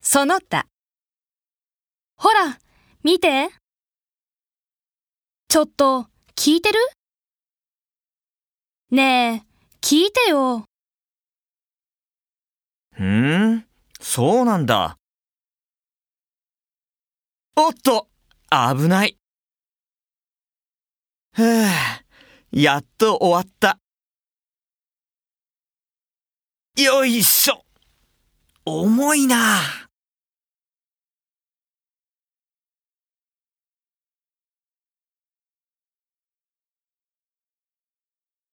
その他。ほら、見て。ちょっと、聞いてる？ねえ、聞いてよ。ふーん、そうなんだ。おっと、危ない。ふぅ、やっと終わった。よいしょ。重いな。